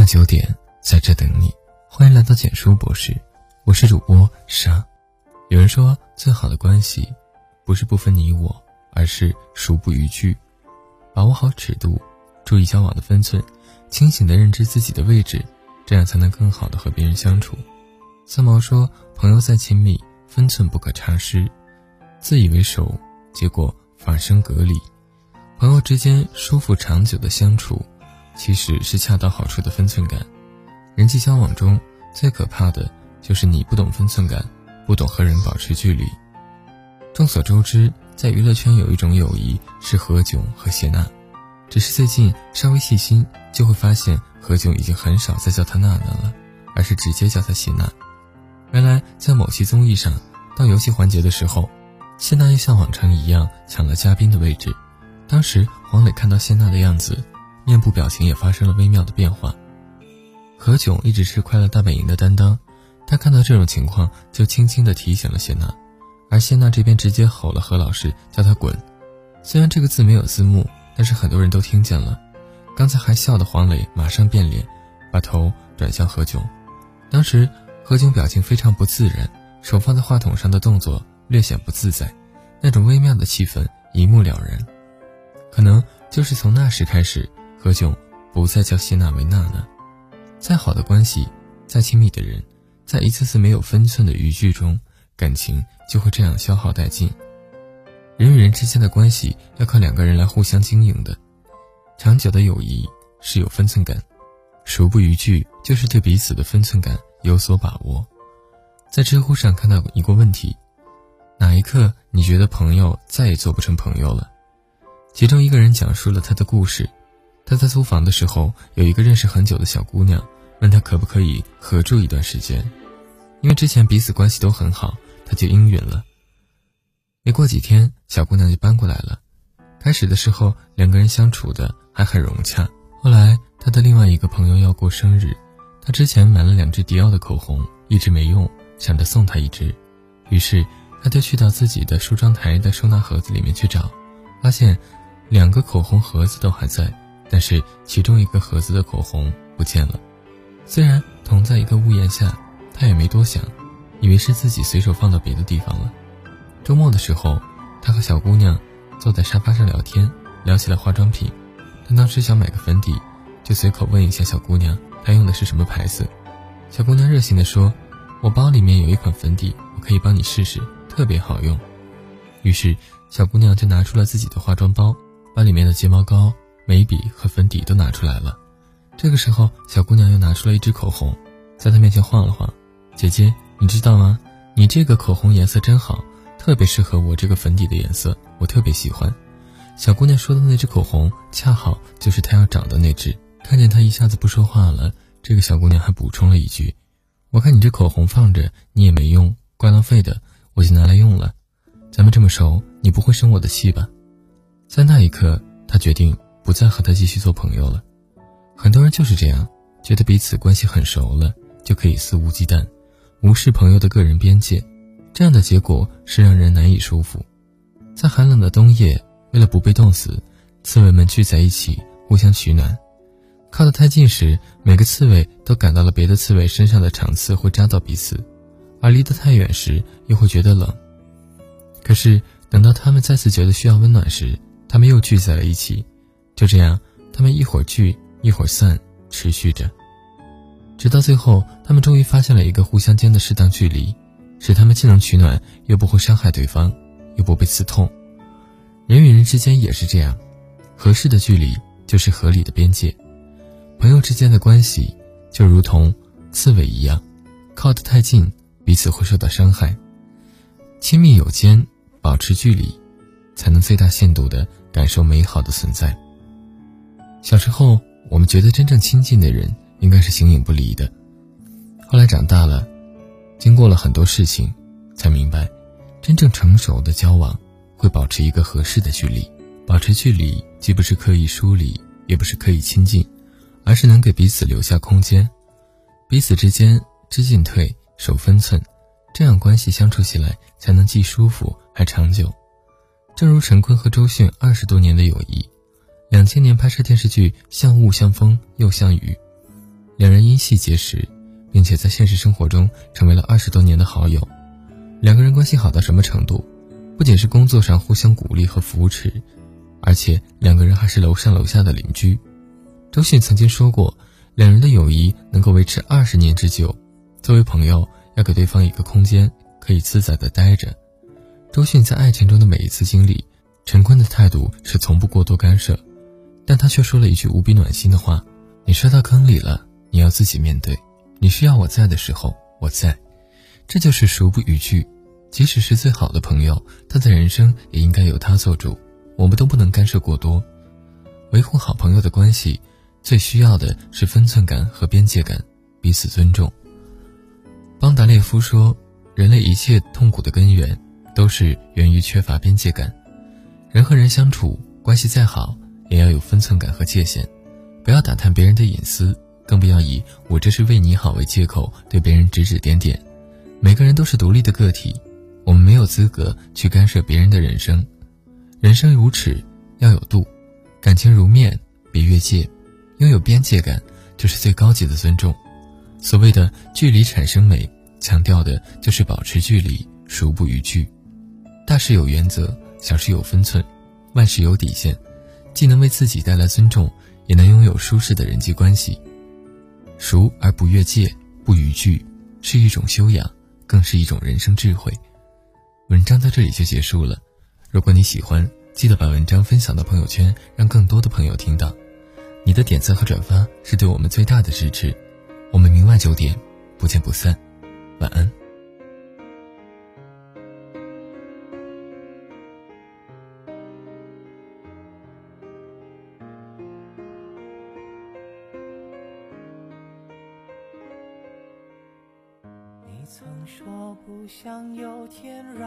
晚九点，在这等你。欢迎来到简书博士，我是主播沙。有人说，最好的关系，不是不分你我，而是孰不逾矩。把握好尺度，注意交往的分寸，清醒的认知自己的位置，这样才能更好的和别人相处。三毛说：“朋友再亲密，分寸不可差失。自以为熟，结果反生隔离。朋友之间舒服长久的相处。”其实是恰到好处的分寸感。人际交往中最可怕的就是你不懂分寸感，不懂和人保持距离。众所周知，在娱乐圈有一种友谊是何炅和谢娜，只是最近稍微细心就会发现，何炅已经很少再叫她娜娜了，而是直接叫她谢娜。原来在某期综艺上，到游戏环节的时候，谢娜又像往常一样抢了嘉宾的位置。当时黄磊看到谢娜的样子。面部表情也发生了微妙的变化。何炅一直是快乐大本营的担当，他看到这种情况就轻轻地提醒了谢娜，而谢娜这边直接吼了何老师，叫他滚。虽然这个字没有字幕，但是很多人都听见了。刚才还笑的黄磊马上变脸，把头转向何炅。当时何炅表情非常不自然，手放在话筒上的动作略显不自在，那种微妙的气氛一目了然。可能就是从那时开始。何炅不再叫谢娜为娜娜。再好的关系，再亲密的人，在一次次没有分寸的语句中，感情就会这样消耗殆尽。人与人之间的关系要靠两个人来互相经营的，长久的友谊是有分寸感，熟不逾矩就是对彼此的分寸感有所把握。在知乎上看到一个问题：哪一刻你觉得朋友再也做不成朋友了？其中一个人讲述了他的故事。他在租房的时候，有一个认识很久的小姑娘，问他可不可以合住一段时间，因为之前彼此关系都很好，他就应允了。没过几天，小姑娘就搬过来了。开始的时候，两个人相处的还很融洽。后来，他的另外一个朋友要过生日，他之前买了两支迪奥的口红，一直没用，想着送他一支，于是他就去到自己的梳妆台的收纳盒子里面去找，发现两个口红盒子都还在。但是其中一个盒子的口红不见了，虽然同在一个屋檐下，他也没多想，以为是自己随手放到别的地方了。周末的时候，他和小姑娘坐在沙发上聊天，聊起了化妆品。他当时想买个粉底，就随口问一下小姑娘，她用的是什么牌子。小姑娘热心地说：“我包里面有一款粉底，我可以帮你试试，特别好用。”于是小姑娘就拿出了自己的化妆包，把里面的睫毛膏。眉笔和粉底都拿出来了，这个时候，小姑娘又拿出了一支口红，在她面前晃了晃。姐姐，你知道吗？你这个口红颜色真好，特别适合我这个粉底的颜色，我特别喜欢。小姑娘说的那支口红，恰好就是她要找的那支。看见她一下子不说话了，这个小姑娘还补充了一句：“我看你这口红放着，你也没用，怪浪费的，我就拿来用了。咱们这么熟，你不会生我的气吧？”在那一刻，她决定。不再和他继续做朋友了。很多人就是这样，觉得彼此关系很熟了，就可以肆无忌惮，无视朋友的个人边界。这样的结果是让人难以舒服。在寒冷的冬夜，为了不被冻死，刺猬们聚在一起互相取暖。靠得太近时，每个刺猬都感到了别的刺猬身上的长刺会扎到彼此；而离得太远时，又会觉得冷。可是等到他们再次觉得需要温暖时，他们又聚在了一起。就这样，他们一会儿聚一会儿散，持续着，直到最后，他们终于发现了一个互相间的适当距离，使他们既能取暖，又不会伤害对方，又不被刺痛。人与人之间也是这样，合适的距离就是合理的边界。朋友之间的关系就如同刺猬一样，靠得太近，彼此会受到伤害。亲密有间，保持距离，才能最大限度地感受美好的存在。小时候，我们觉得真正亲近的人应该是形影不离的。后来长大了，经过了很多事情，才明白，真正成熟的交往会保持一个合适的距离。保持距离，既不是刻意疏离，也不是刻意亲近，而是能给彼此留下空间，彼此之间知进退、守分寸，这样关系相处起来才能既舒服还长久。正如陈坤和周迅二十多年的友谊。两千年拍摄电视剧《像雾像风又像雨》，两人因戏结识，并且在现实生活中成为了二十多年的好友。两个人关系好到什么程度？不仅是工作上互相鼓励和扶持，而且两个人还是楼上楼下的邻居。周迅曾经说过，两人的友谊能够维持二十年之久。作为朋友，要给对方一个空间，可以自在的待着。周迅在爱情中的每一次经历，陈坤的态度是从不过多干涉，但他却说了一句无比暖心的话：“你摔到坑里了，你要自己面对。你需要我在的时候，我在。”这就是熟不逾矩。即使是最好的朋友，他的人生也应该由他做主，我们都不能干涉过多。维护好朋友的关系，最需要的是分寸感和边界感，彼此尊重。邦达列夫说：“人类一切痛苦的根源，都是源于缺乏边界感。人和人相处，关系再好，也要有分寸感和界限。不要打探别人的隐私，更不要以‘我这是为你好’为借口对别人指指点点。每个人都是独立的个体，我们没有资格去干涉别人的人生。人生如尺，要有度；感情如面，别越界。拥有边界感，就是最高级的尊重。”所谓的距离产生美，强调的就是保持距离，孰不逾矩。大事有原则，小事有分寸，万事有底线，既能为自己带来尊重，也能拥有舒适的人际关系。熟而不越界，不逾矩，是一种修养，更是一种人生智慧。文章到这里就结束了。如果你喜欢，记得把文章分享到朋友圈，让更多的朋友听到。你的点赞和转发是对我们最大的支持。我们明晚九点不见不散，晚安。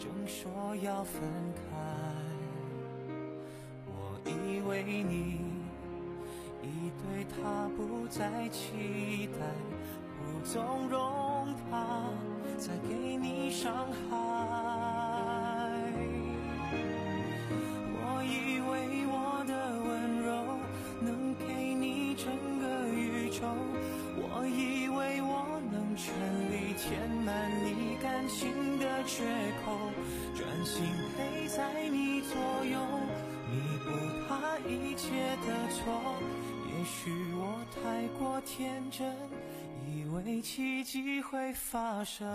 正说要分开，我以为你。已对他不再期待，不纵容他再给你伤害。天真，以为奇迹会发生。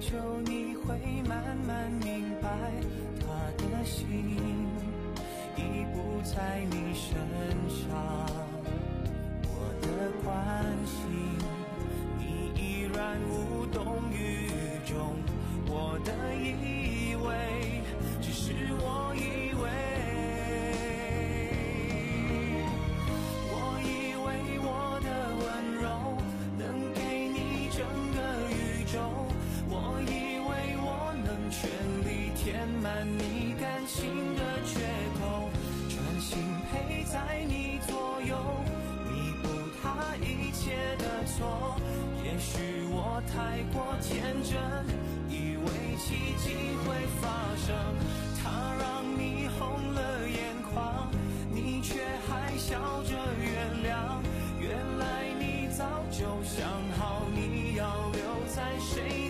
求你会慢慢明白他的心。已不在你身上我的关心你依然无动于衷。我的以为只是我以错。也许我太过天真，以为奇迹会发生。他让你红了眼眶，你却还笑着原谅。原来你早就想好你要留在谁